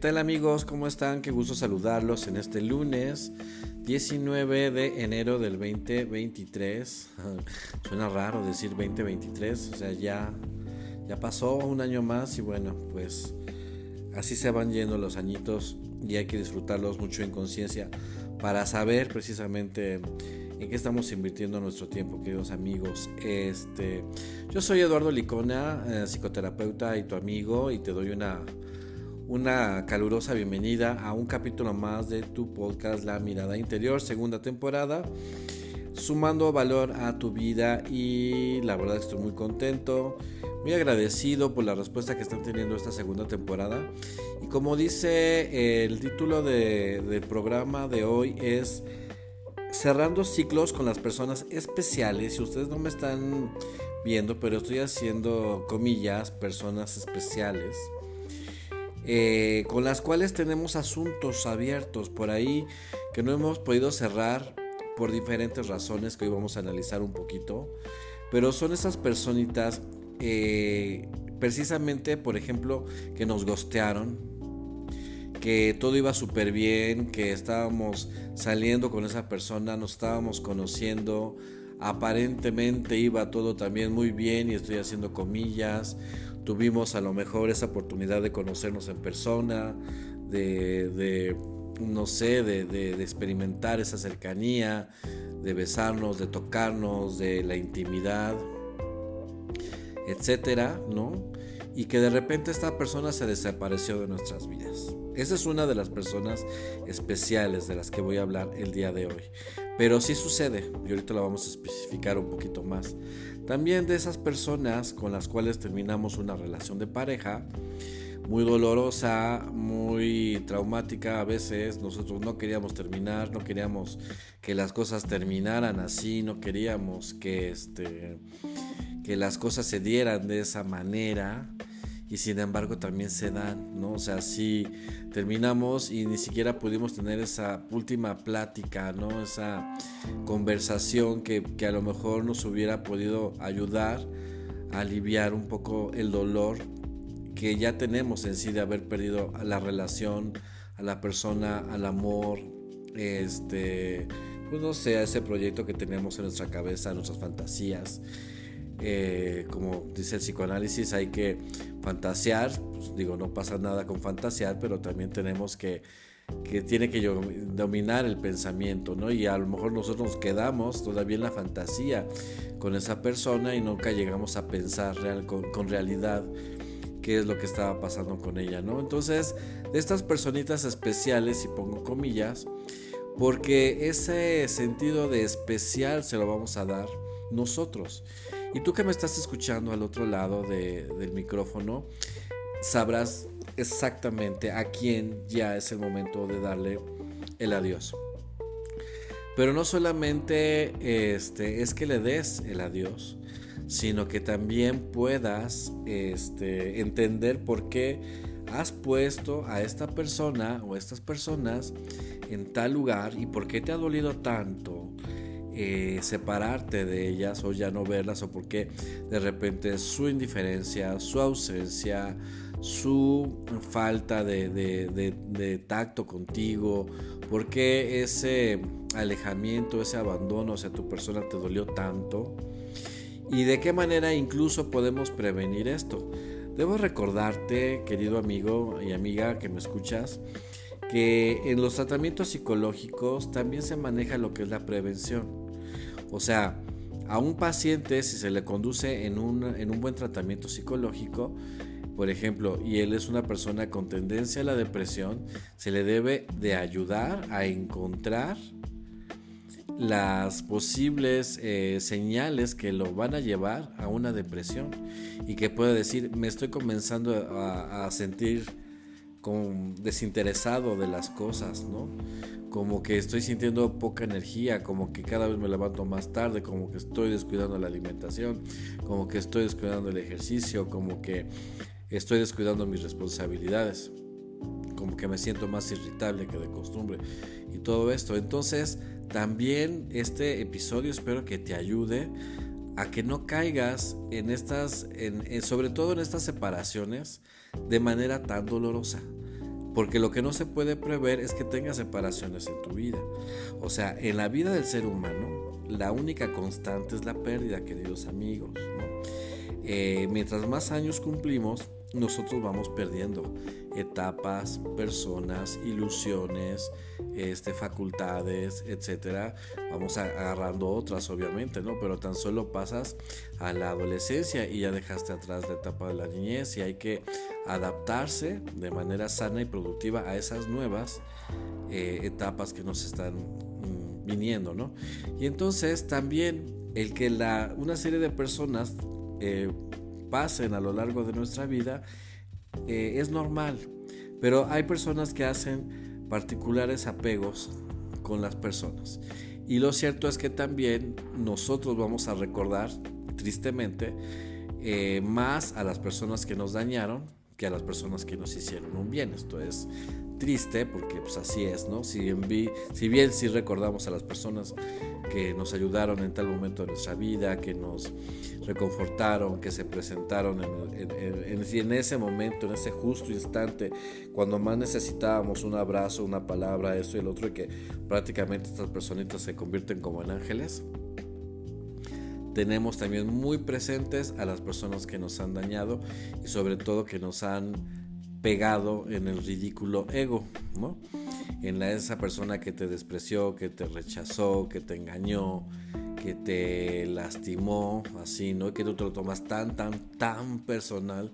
tal amigos? ¿Cómo están? Qué gusto saludarlos en este lunes 19 de enero del 2023. Suena raro decir 2023, o sea, ya, ya pasó un año más y bueno, pues así se van yendo los añitos y hay que disfrutarlos mucho en conciencia para saber precisamente en qué estamos invirtiendo nuestro tiempo, queridos amigos. Este, yo soy Eduardo Licona, eh, psicoterapeuta y tu amigo, y te doy una una calurosa bienvenida a un capítulo más de tu podcast La Mirada Interior, segunda temporada, sumando valor a tu vida y la verdad estoy muy contento, muy agradecido por la respuesta que están teniendo esta segunda temporada. Y como dice el título del programa de hoy es cerrando ciclos con las personas especiales. Si ustedes no me están viendo, pero estoy haciendo comillas, personas especiales eh, con las cuales tenemos asuntos abiertos por ahí que no hemos podido cerrar por diferentes razones que hoy vamos a analizar un poquito. Pero son esas personitas, eh, precisamente, por ejemplo, que nos gostearon, que todo iba súper bien, que estábamos saliendo con esa persona, nos estábamos conociendo, aparentemente iba todo también muy bien y estoy haciendo comillas tuvimos a lo mejor esa oportunidad de conocernos en persona, de, no sé, de, experimentar esa cercanía, de besarnos, de tocarnos, de la intimidad, etcétera, ¿no? Y que de repente esta persona se desapareció de nuestras vidas. Esa es una de las personas especiales de las que voy a hablar el día de hoy. Pero sí sucede, y ahorita lo vamos a especificar un poquito más. También de esas personas con las cuales terminamos una relación de pareja, muy dolorosa, muy traumática a veces. Nosotros no queríamos terminar, no queríamos que las cosas terminaran así, no queríamos que, este, que las cosas se dieran de esa manera y sin embargo también se dan, ¿no? O sea, si terminamos y ni siquiera pudimos tener esa última plática, ¿no? Esa conversación que, que a lo mejor nos hubiera podido ayudar a aliviar un poco el dolor que ya tenemos en sí de haber perdido a la relación, a la persona, al amor, este, pues no sé, a ese proyecto que tenemos en nuestra cabeza, nuestras fantasías. Eh, como dice el psicoanálisis, hay que fantasear, pues, digo, no pasa nada con fantasear, pero también tenemos que, que tiene que dominar el pensamiento, ¿no? Y a lo mejor nosotros nos quedamos todavía en la fantasía con esa persona y nunca llegamos a pensar real, con, con realidad qué es lo que estaba pasando con ella, ¿no? Entonces, de estas personitas especiales, y pongo comillas, porque ese sentido de especial se lo vamos a dar nosotros. Y tú que me estás escuchando al otro lado del micrófono, sabrás exactamente a quién ya es el momento de darle el adiós. Pero no solamente este, es que le des el adiós, sino que también puedas este, entender por qué has puesto a esta persona o estas personas en tal lugar y por qué te ha dolido tanto eh, separarte de ellas o ya no verlas o porque de repente su indiferencia, su ausencia, su falta de, tacto contigo, porque ese alejamiento, ese abandono hacia tu persona te dolió tanto y de qué manera incluso podemos prevenir esto. Debo recordarte, querido amigo y amiga que me escuchas, que en los tratamientos psicológicos también se maneja lo que es la prevención. O sea, a un paciente si se le conduce en un, en un buen tratamiento psicológico, por ejemplo, y él es una persona con tendencia a la depresión, se le debe de ayudar a encontrar las posibles eh, señales que lo van a llevar a una depresión y que pueda decir, me estoy comenzando a, a sentir como desinteresado de las cosas, ¿no? Como que estoy sintiendo poca energía, como que cada vez me levanto más tarde, como que estoy descuidando la alimentación, como que estoy descuidando el ejercicio, como que estoy descuidando mis responsabilidades, como que me siento más irritable que de costumbre y todo esto. Entonces, también este episodio espero que te ayude a que no caigas en estas, en, sobre todo en estas separaciones, de manera tan dolorosa. Porque lo que no se puede prever es que tengas separaciones en tu vida. O sea, en la vida del ser humano, la única constante es la pérdida, queridos amigos. Eh, mientras más años cumplimos, nosotros vamos perdiendo etapas, personas, ilusiones, este, facultades, etcétera. Vamos agarrando otras, obviamente, ¿no? Pero tan solo pasas a la adolescencia y ya dejaste atrás la etapa de la niñez y hay que adaptarse de manera sana y productiva a esas nuevas eh, etapas que nos están mm, viniendo, ¿no? Y entonces también el que la, una serie de personas eh, pasen a lo largo de nuestra vida eh, es normal, pero hay personas que hacen particulares apegos con las personas. Y lo cierto es que también nosotros vamos a recordar, tristemente, eh, más a las personas que nos dañaron que a las personas que nos hicieron un bien. Esto es triste porque pues así es, ¿no? Si bien, si bien sí recordamos a las personas que nos ayudaron en tal momento de nuestra vida, que nos reconfortaron, que se presentaron en, en, ese momento, en ese justo instante, cuando más necesitábamos un abrazo, una palabra, eso y el otro, y que prácticamente estas personitas se convierten como en ángeles. Tenemos también muy presentes a las personas que nos han dañado y sobre todo que nos han pegado en el ridículo ego, ¿no? En la, esa persona que te despreció, que te rechazó, que te engañó, que te lastimó, así, ¿no? Que tú te lo tomas tan, tan, tan personal,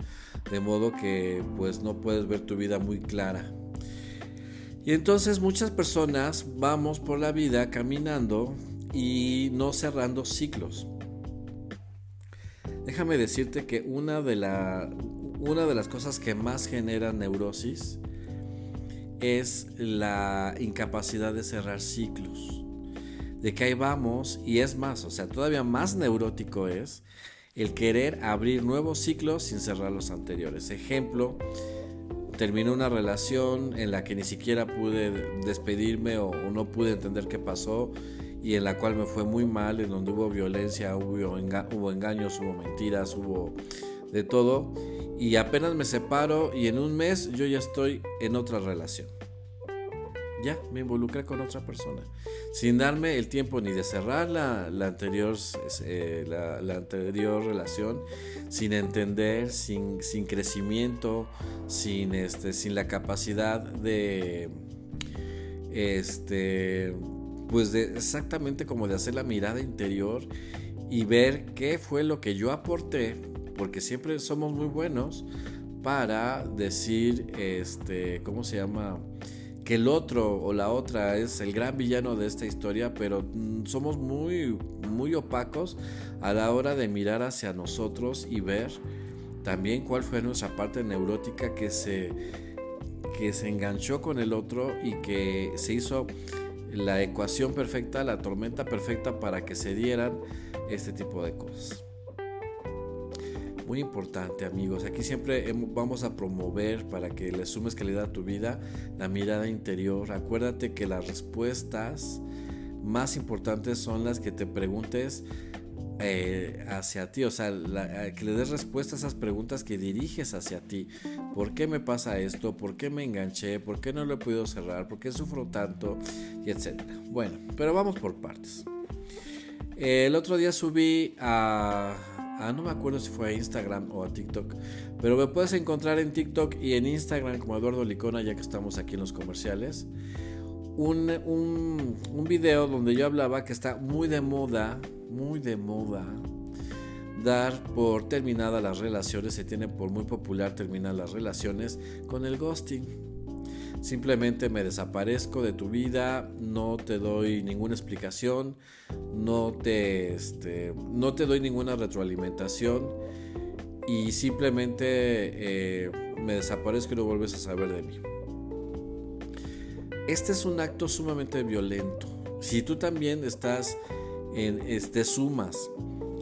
de modo que pues no puedes ver tu vida muy clara. Y entonces muchas personas vamos por la vida caminando y no cerrando ciclos. Déjame decirte que una de, la, una de las cosas que más genera neurosis es la incapacidad de cerrar ciclos. De que ahí vamos, y es más, o sea, todavía más neurótico es el querer abrir nuevos ciclos sin cerrar los anteriores. Ejemplo, terminé una relación en la que ni siquiera pude despedirme o, no pude entender qué pasó y en la cual me fue muy mal, en donde hubo violencia, hubo, hubo engaños, hubo mentiras, hubo de todo y apenas me separo y en un mes yo ya estoy en otra relación. Ya me involucré con otra persona. Sin darme el tiempo ni de cerrar la, anterior, eh, la, anterior relación, sin entender, sin, sin crecimiento, sin, este, sin la capacidad de, este, pues de exactamente como de hacer la mirada interior y ver qué fue lo que yo aporté porque siempre somos muy buenos para decir, este, ¿cómo se llama? Que el otro o la otra es el gran villano de esta historia, pero mm, somos muy, muy opacos a la hora de mirar hacia nosotros y ver también cuál fue nuestra parte neurótica que se, que se enganchó con el otro y que se hizo la ecuación perfecta, la tormenta perfecta para que se dieran este tipo de cosas. Muy importante amigos, aquí siempre vamos a promover para que le sumes calidad a tu vida la mirada interior. Acuérdate que las respuestas más importantes son las que te preguntes eh, hacia ti, o sea, que le des respuesta a esas preguntas que diriges hacia ti. ¿Por qué me pasa esto? ¿Por qué me enganché? ¿Por qué no lo he podido cerrar? ¿Por qué sufro tanto? Y etcétera. Bueno, pero vamos por partes. el otro día subí a Ah, no me acuerdo si fue a Instagram o a TikTok. Pero me puedes encontrar en TikTok y en Instagram como Eduardo Licona, ya que estamos aquí en los comerciales. Un, un, un video donde yo hablaba que está muy de moda, muy de moda, dar por terminada las relaciones. Se tiene por muy popular terminar las relaciones con el ghosting. Simplemente me desaparezco de tu vida, no te doy ninguna explicación, no te, este, no te doy ninguna retroalimentación y simplemente eh, me desaparezco y no vuelves a saber de mí. Este es un acto sumamente violento. Si tú también estás en, este, sumas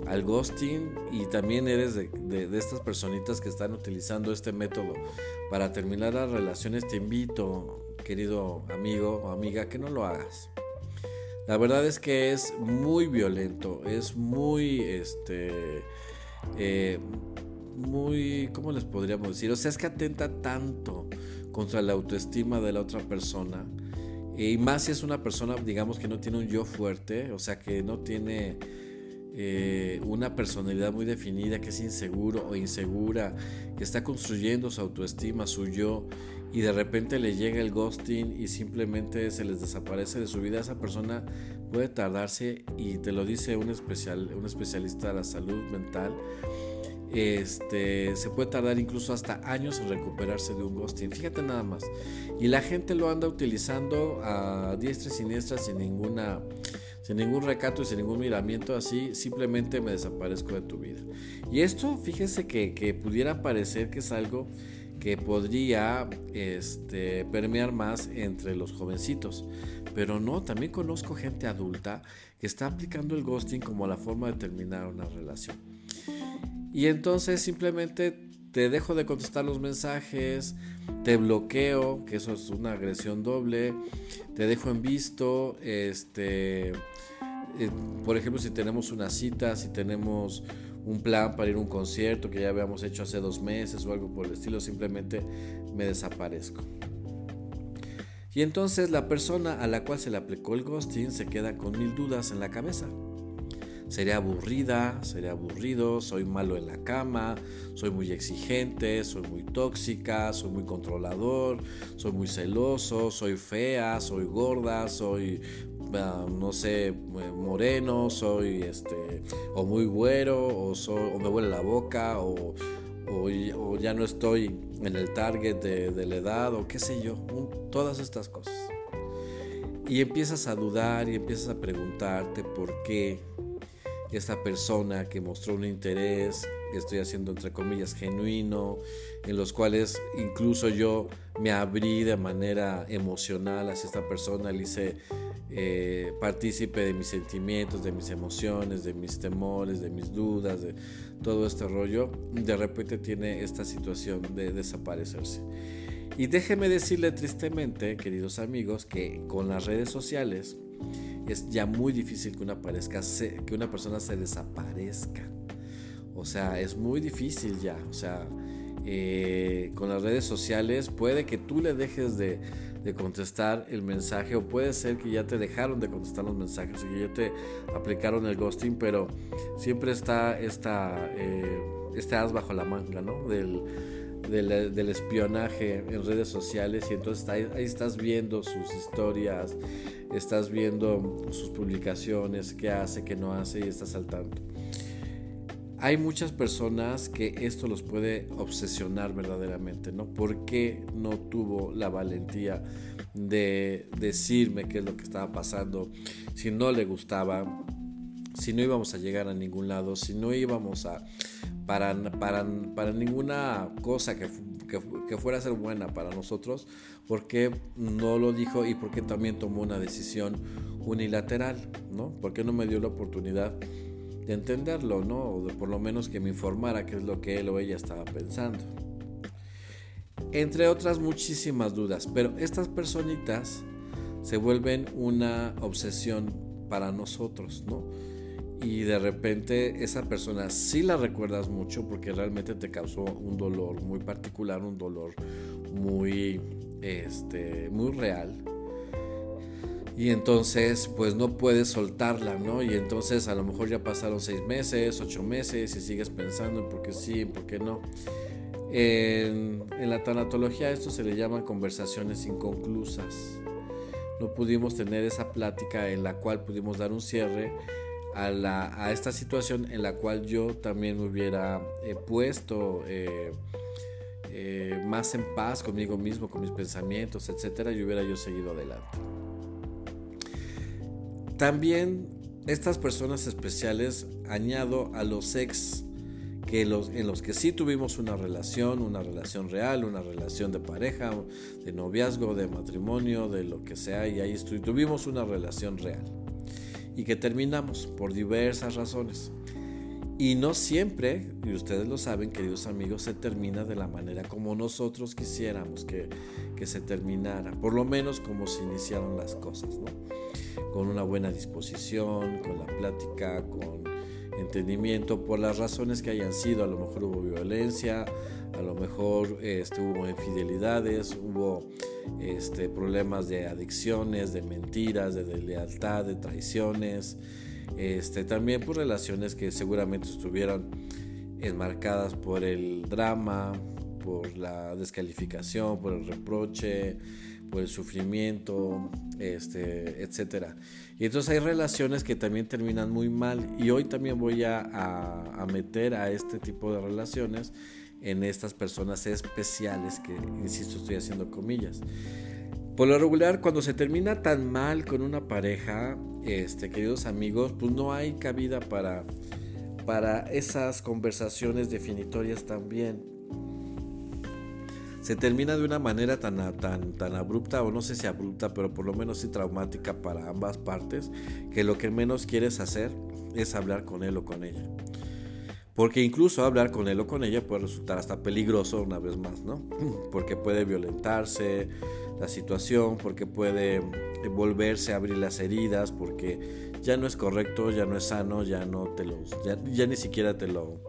al ghosting y también eres de, de, estas personitas que están utilizando este método para terminar las relaciones, te invito, querido amigo o amiga, que no lo hagas. La verdad es que es muy violento, es muy, este, eh, muy, ¿cómo les podríamos decir? O sea, es que atenta tanto contra la autoestima de la otra persona. Y más si es una persona, digamos, que no tiene un yo fuerte, o sea, que no tiene eh, una personalidad muy definida, que es inseguro o insegura, que está construyendo su autoestima, su yo, y de repente le llega el ghosting y simplemente se les desaparece de su vida, esa persona puede tardarse, y te lo dice un, especial, un especialista de la salud mental, este, se puede tardar incluso hasta años en recuperarse de un ghosting. Fíjate nada más. Y la gente lo anda utilizando a diestra y siniestra sin ninguna sin ningún recato y sin ningún miramiento, así simplemente me desaparezco de tu vida. Y esto, fíjese que, que pudiera parecer que es algo que podría este, permear más entre los jovencitos. Pero no, también conozco gente adulta que está aplicando el ghosting como la forma de terminar una relación. Y entonces simplemente te dejo de contestar los mensajes, te bloqueo, que eso es una agresión doble, te dejo en visto, este, eh, por ejemplo, si tenemos una cita, si tenemos un plan para ir a un concierto que ya habíamos hecho hace dos meses o algo por el estilo, simplemente me desaparezco. Y entonces la persona a la cual se le aplicó el ghosting se queda con mil dudas en la cabeza. Sería aburrida, sería aburrido, soy malo en la cama, soy muy exigente, soy muy tóxica, soy muy controlador, soy muy celoso, soy fea, soy gorda, soy ah, no sé, moreno, soy este, o muy güero, o, me huele la boca, o, o, ya no estoy en el target de la edad, o qué sé yo, todas estas cosas. Y empiezas a dudar y empiezas a preguntarte por qué esta persona que mostró un interés, estoy haciendo entre comillas genuino, en los cuales incluso yo me abrí de manera emocional hacia esta persona, le hice eh, partícipe de mis sentimientos, de mis emociones, de mis temores, de mis dudas, de todo este rollo, de repente tiene esta situación de desaparecerse. Y déjeme decirle tristemente, queridos amigos, que con las redes sociales, es ya muy difícil que una, que una persona se desaparezca. O sea, es muy difícil ya. O sea, eh, con las redes sociales puede que tú le dejes de, contestar el mensaje o puede ser que ya te dejaron de contestar los mensajes y que ya te aplicaron el ghosting, pero siempre está esta, eh, este as bajo la manga, ¿no? Del, del, espionaje en redes sociales y entonces ahí, estás viendo sus historias, estás viendo sus publicaciones, qué hace, qué no hace y estás saltando. Hay muchas personas que esto los puede obsesionar verdaderamente, ¿no? ¿Por qué no tuvo la valentía de decirme qué es lo que estaba pasando? Si no le gustaba, si no íbamos a llegar a ningún lado, si no íbamos a, para, para, para ninguna cosa que, que, fuera a ser buena para nosotros, porque no lo dijo y porque también tomó una decisión unilateral, ¿no? Porque no me dio la oportunidad de entenderlo, ¿no? O de por lo menos que me informara qué es lo que él o ella estaba pensando. Entre otras muchísimas dudas, pero estas personitas se vuelven una obsesión para nosotros, ¿no? Y de repente esa persona sí la recuerdas mucho porque realmente te causó un dolor muy particular, un dolor muy, este, muy real. Y entonces, pues no puedes soltarla, ¿no? Y entonces a lo mejor ya pasaron seis meses, ocho meses y sigues pensando en por qué sí, por qué no. En, en la tanatología esto se le llama conversaciones inconclusas. No pudimos tener esa plática en la cual pudimos dar un cierre a, esta situación en la cual yo también me hubiera eh, puesto eh, eh, más en paz conmigo mismo, con mis pensamientos, etcétera, y hubiera yo seguido adelante. También estas personas especiales añado a los ex que los, en los que sí tuvimos una relación, una relación real, una relación de pareja, de noviazgo, de matrimonio, de lo que sea, y ahí tuvimos una relación real y que terminamos por diversas razones. Y no siempre, y ustedes lo saben, queridos amigos, se termina de la manera como nosotros quisiéramos que, que se terminara, por lo menos como se iniciaron las cosas, ¿no? Con una buena disposición, con la plática, con entendimiento por las razones que hayan sido. A lo mejor hubo violencia, a lo mejor este, hubo infidelidades, hubo este, problemas de adicciones, de mentiras, de deslealtad, de traiciones. Este, también por relaciones que seguramente estuvieron enmarcadas por el drama, por la descalificación, por el reproche, el sufrimiento, este, etcétera. Y entonces hay relaciones que también terminan muy mal. Y hoy también voy a, a, meter a este tipo de relaciones en estas personas especiales que, insisto, estoy haciendo comillas. Por lo regular, cuando se termina tan mal con una pareja, este, queridos amigos, pues no hay cabida para, para esas conversaciones definitorias también se termina de una manera tan, tan, tan abrupta, o no sé si abrupta, pero por lo menos sí traumática para ambas partes, que lo que menos quieres hacer es hablar con él o con ella. Porque incluso hablar con él o con ella puede resultar hasta peligroso una vez más, ¿no? Porque puede violentarse la situación, porque puede volverse a abrir las heridas, porque ya no es correcto, ya no es sano, ya no te lo, ya ni siquiera te lo,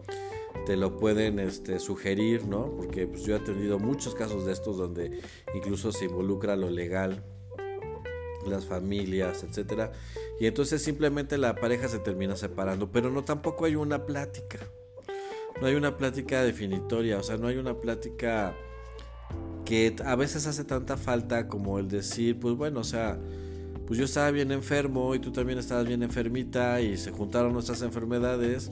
te lo pueden este, sugerir, ¿no? Porque pues, yo he tenido muchos casos de estos donde incluso se involucra lo legal, las familias, etcétera, y entonces simplemente la pareja se termina separando, pero no tampoco hay una plática. No hay una plática definitoria, o sea, no hay una plática que a veces hace tanta falta como el decir, pues bueno, o sea, pues yo estaba bien enfermo y tú también estabas bien enfermita y se juntaron nuestras enfermedades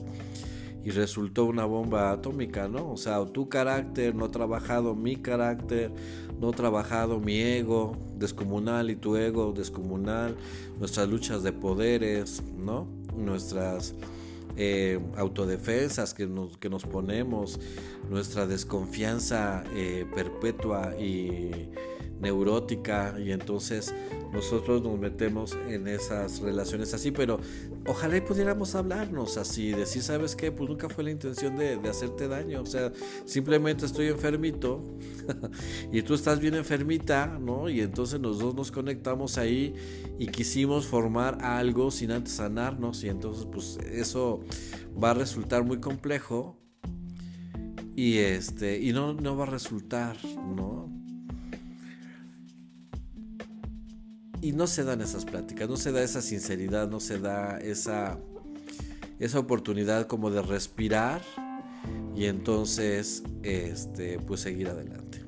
y resultó una bomba atómica, ¿no? O sea, tu carácter, no ha trabajado mi carácter, no ha trabajado mi ego descomunal y tu ego descomunal, nuestras luchas de poderes, ¿no? Nuestras eh, autodefensas que nos, que nos ponemos, nuestra desconfianza eh, perpetua y neurótica y entonces nosotros nos metemos en esas relaciones así, pero ojalá y pudiéramos hablarnos así, decir, ¿sabes qué? Pues nunca fue la intención de, hacerte daño, o sea, simplemente estoy enfermito y tú estás bien enfermita, ¿no? Y entonces los dos nos conectamos ahí y quisimos formar algo sin antes sanarnos y entonces pues eso va a resultar muy complejo y este y no, no va a resultar, ¿no? Y no se dan esas pláticas, no se da esa sinceridad, no se da esa, esa oportunidad como de respirar y entonces este, pues seguir adelante.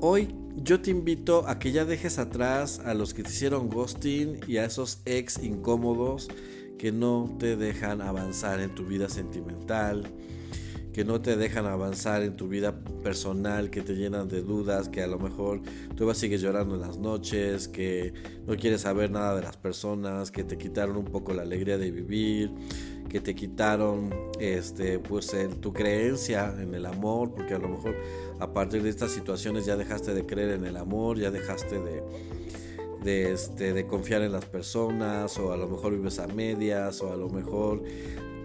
Hoy yo te invito a que ya dejes atrás a los que te hicieron ghosting y a esos ex incómodos que no te dejan avanzar en tu vida sentimental, que no te dejan avanzar en tu vida personal, que te llenan de dudas, que a lo mejor tú vas sigues llorando en las noches, que no quieres saber nada de las personas, que te quitaron un poco la alegría de vivir, que te quitaron este pues tu creencia en el amor, porque a lo mejor a partir de estas situaciones ya dejaste de creer en el amor, ya dejaste de de, este, de confiar en las personas o a lo mejor vives a medias o a lo mejor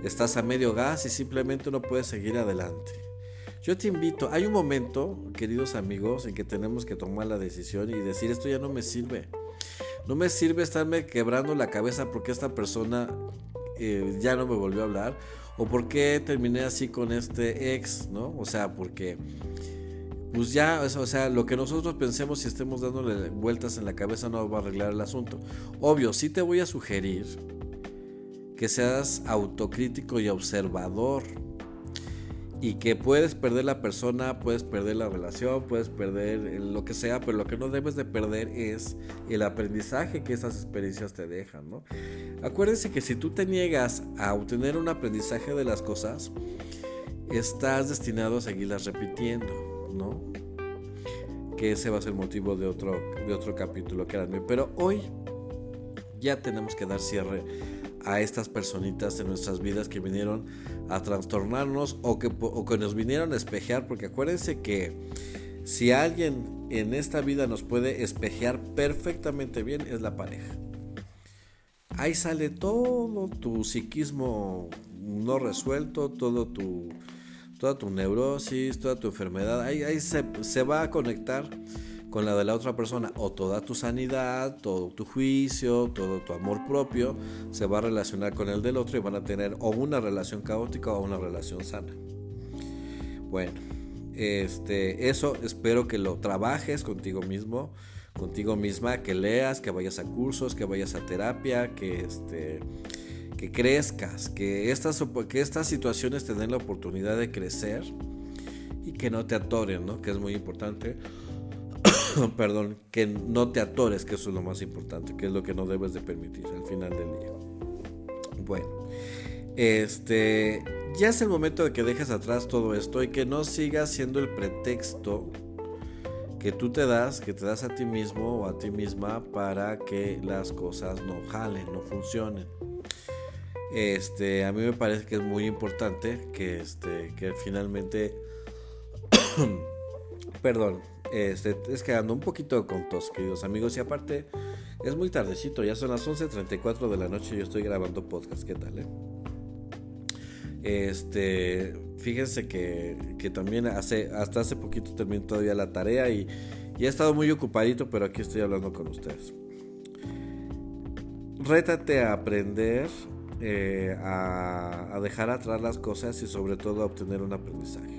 estás a medio gas y simplemente no puedes seguir adelante. Yo te invito, hay un momento, queridos amigos, en que tenemos que tomar la decisión y decir esto ya no me sirve. No me sirve estarme quebrando la cabeza porque esta persona eh, ya no me volvió a hablar o porque terminé así con este ex, ¿no? O sea, porque pues ya, o sea, lo que nosotros pensemos y estemos dándole vueltas en la cabeza no va a arreglar el asunto. Obvio, sí te voy a sugerir que seas autocrítico y observador. Y que puedes perder la persona, puedes perder la relación, puedes perder lo que sea, pero lo que no debes de perder es el aprendizaje que esas experiencias te dejan, ¿no? Acuérdense que si tú te niegas a obtener un aprendizaje de las cosas, estás destinado a seguirlas repitiendo, ¿no? Que ese va a ser motivo de otro, de otro capítulo, créanme. Pero hoy ya tenemos que dar cierre a estas personitas en nuestras vidas que vinieron a trastornarnos o que, que nos vinieron a espejear, porque acuérdense que si alguien en esta vida nos puede espejear perfectamente bien es la pareja. Ahí sale todo tu psiquismo no resuelto, todo tu, toda tu neurosis, toda tu enfermedad. Ahí, ahí se, se va a conectar con la de la otra persona o toda tu sanidad, todo tu juicio, todo tu amor propio se va a relacionar con el del otro y van a tener o una relación caótica o una relación sana. Bueno, este, eso espero que lo trabajes contigo mismo, contigo misma, que leas, que vayas a cursos, que vayas a terapia, que este que crezcas, que estas, que estas situaciones te den la oportunidad de crecer y que no te atoren, ¿no? Que es muy importante. Perdón, que no te atores, que eso es lo más importante, que es lo que no debes de permitir al final del día. Bueno, este, ya es el momento de que dejes atrás todo esto y que no sigas siendo el pretexto que tú te das, que te das a ti mismo o a ti misma para que las cosas no jalen, no funcionen. Este, a mí me parece que es muy importante que, este, que finalmente, perdón, este, es que ando un poquito con tos, queridos amigos, y aparte es muy tardecito, ya son las 11.34 de la noche y yo estoy grabando podcast, ¿qué tal? Eh? Este, fíjense que, que, también hace, hasta hace poquito terminé todavía la tarea y, y he estado muy ocupadito, pero aquí estoy hablando con ustedes. Rétate a aprender eh, a, dejar atrás las cosas y sobre todo a obtener un aprendizaje.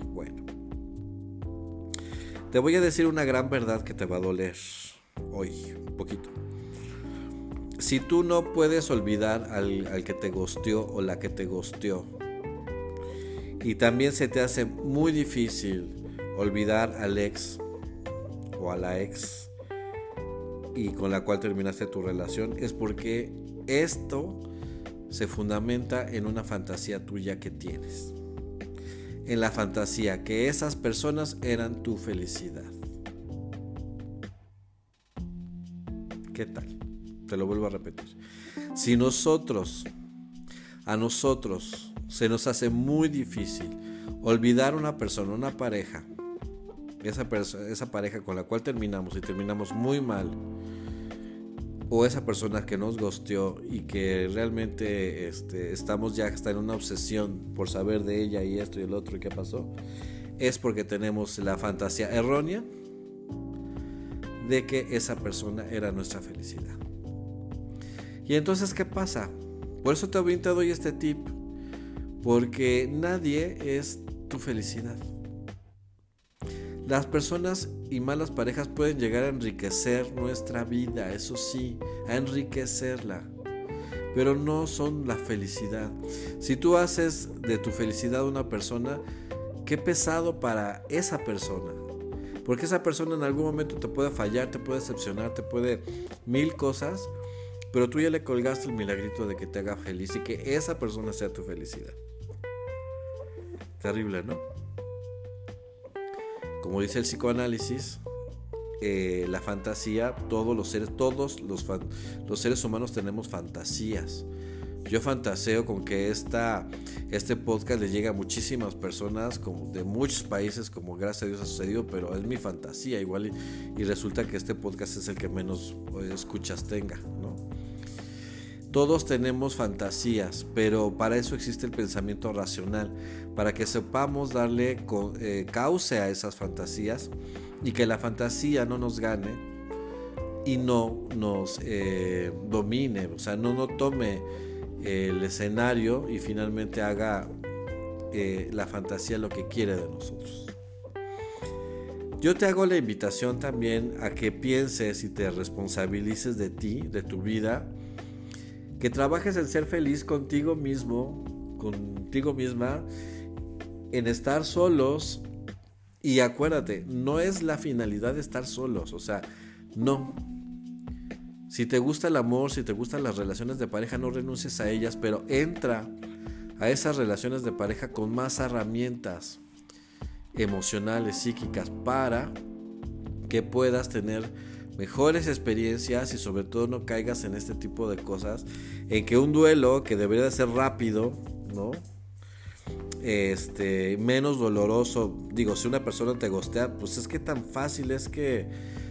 Te voy a decir una gran verdad que te va a doler hoy, un poquito. Si tú no puedes olvidar al, al que te gosteó o la que te gosteó, y también se te hace muy difícil olvidar al ex o a la ex y con la cual terminaste tu relación, es porque esto se fundamenta en una fantasía tuya que tienes. En la fantasía que esas personas eran tu felicidad. ¿Qué tal? Te lo vuelvo a repetir. Si nosotros, a nosotros, se nos hace muy difícil olvidar una persona, una pareja, esa, esa pareja con la cual terminamos y terminamos muy mal, o esa persona que nos gosteó y que realmente este, estamos ya hasta en una obsesión por saber de ella y esto y el otro y qué pasó, es porque tenemos la fantasía errónea de que esa persona era nuestra felicidad. Y entonces, ¿qué pasa? Por eso te doy este tip, porque nadie es tu felicidad. Las personas y malas parejas pueden llegar a enriquecer nuestra vida, eso sí, a enriquecerla, pero no son la felicidad. Si tú haces de tu felicidad una persona, qué pesado para esa persona. Porque esa persona en algún momento te puede fallar, te puede decepcionar, te puede mil cosas, pero tú ya le colgaste el milagrito de que te haga feliz y que esa persona sea tu felicidad. Terrible, ¿no? Como dice el psicoanálisis, eh, la fantasía, todos los seres, todos los, los, seres humanos tenemos fantasías. Yo fantaseo con que esta, este podcast le llega a muchísimas personas como de muchos países, como gracias a Dios ha sucedido, pero es mi fantasía igual y, y resulta que este podcast es el que menos eh, escuchas tenga, ¿no? Todos tenemos fantasías, pero para eso existe el pensamiento racional, para que sepamos darle eh, cauce a esas fantasías y que la fantasía no nos gane y no nos eh, domine, o sea, no, no tome el escenario y finalmente haga eh, la fantasía lo que quiere de nosotros. Yo te hago la invitación también a que pienses y te responsabilices de ti, de tu vida, que trabajes en ser feliz contigo mismo, contigo misma, en estar solos. Y acuérdate, no es la finalidad de estar solos, o sea, no. Si te gusta el amor, si te gustan las relaciones de pareja, no renuncies a ellas, pero entra a esas relaciones de pareja con más herramientas emocionales, psíquicas, para que puedas tener mejores experiencias y sobre todo no caigas en este tipo de cosas en que un duelo que debería de ser rápido, ¿no? Este, menos doloroso, digo, si una persona te gostea, pues es que tan fácil es que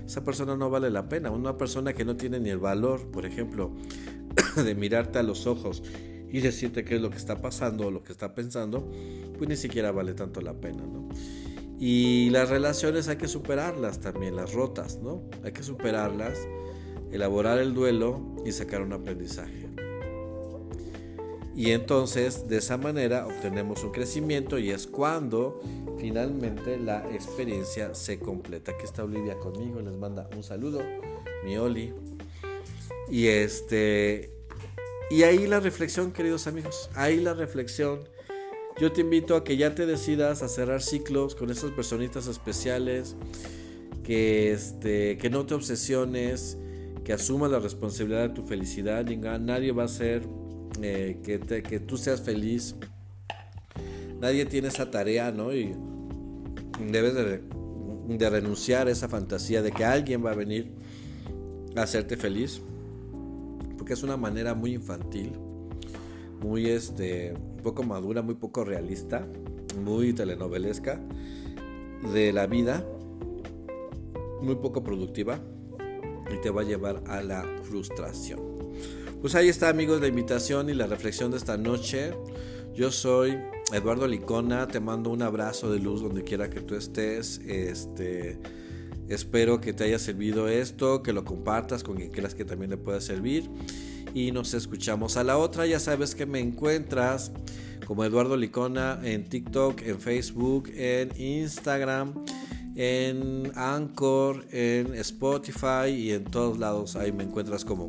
esa persona no vale la pena. Una persona que no tiene ni el valor, por ejemplo, de mirarte a los ojos y decirte qué es lo que está pasando o lo que está pensando, pues ni siquiera vale tanto la pena, ¿no? Y las relaciones hay que superarlas también, las rotas, ¿no? Hay que superarlas, elaborar el duelo y sacar un aprendizaje. Y entonces de esa manera obtenemos un crecimiento y es cuando finalmente la experiencia se completa. Aquí está Olivia conmigo, les manda un saludo, mi Oli. Y este y ahí la reflexión, queridos amigos, ahí la reflexión. Yo te invito a que ya te decidas a cerrar ciclos con esas personitas especiales, que este que no te obsesiones, que asumas la responsabilidad de tu felicidad, nadie va a ser eh, que, que, tú seas feliz. Nadie tiene esa tarea, ¿no? Y debes de, de, renunciar a esa fantasía de que alguien va a venir a hacerte feliz. Porque es una manera muy infantil, muy este, poco madura, muy poco realista, muy telenovelesca de la vida, muy poco productiva y te va a llevar a la frustración. Pues ahí está amigos la invitación y la reflexión de esta noche. Yo soy Eduardo Licona, te mando un abrazo de luz donde quiera que tú estés. Este, espero que te haya servido esto, que lo compartas con quien creas que también le pueda servir. Y nos escuchamos a la otra. Ya sabes que me encuentras como Eduardo Licona en TikTok, en Facebook, en Instagram, en Anchor, en Spotify y en todos lados. Ahí me encuentras como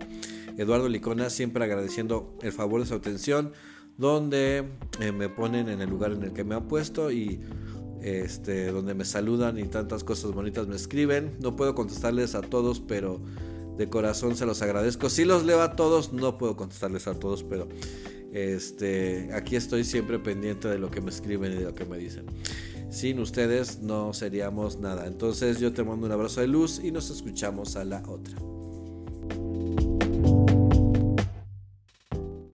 Eduardo Licona, siempre agradeciendo el favor de su atención, donde eh, me ponen en el lugar en el que me han puesto y este, donde me saludan y tantas cosas bonitas me escriben. No puedo contestarles a todos, pero de corazón se los agradezco. Si los leo a todos, no puedo contestarles a todos, pero este, aquí estoy siempre pendiente de lo que me escriben y de lo que me dicen. Sin ustedes no seríamos nada. Entonces yo te mando un abrazo de luz y nos escuchamos a la otra.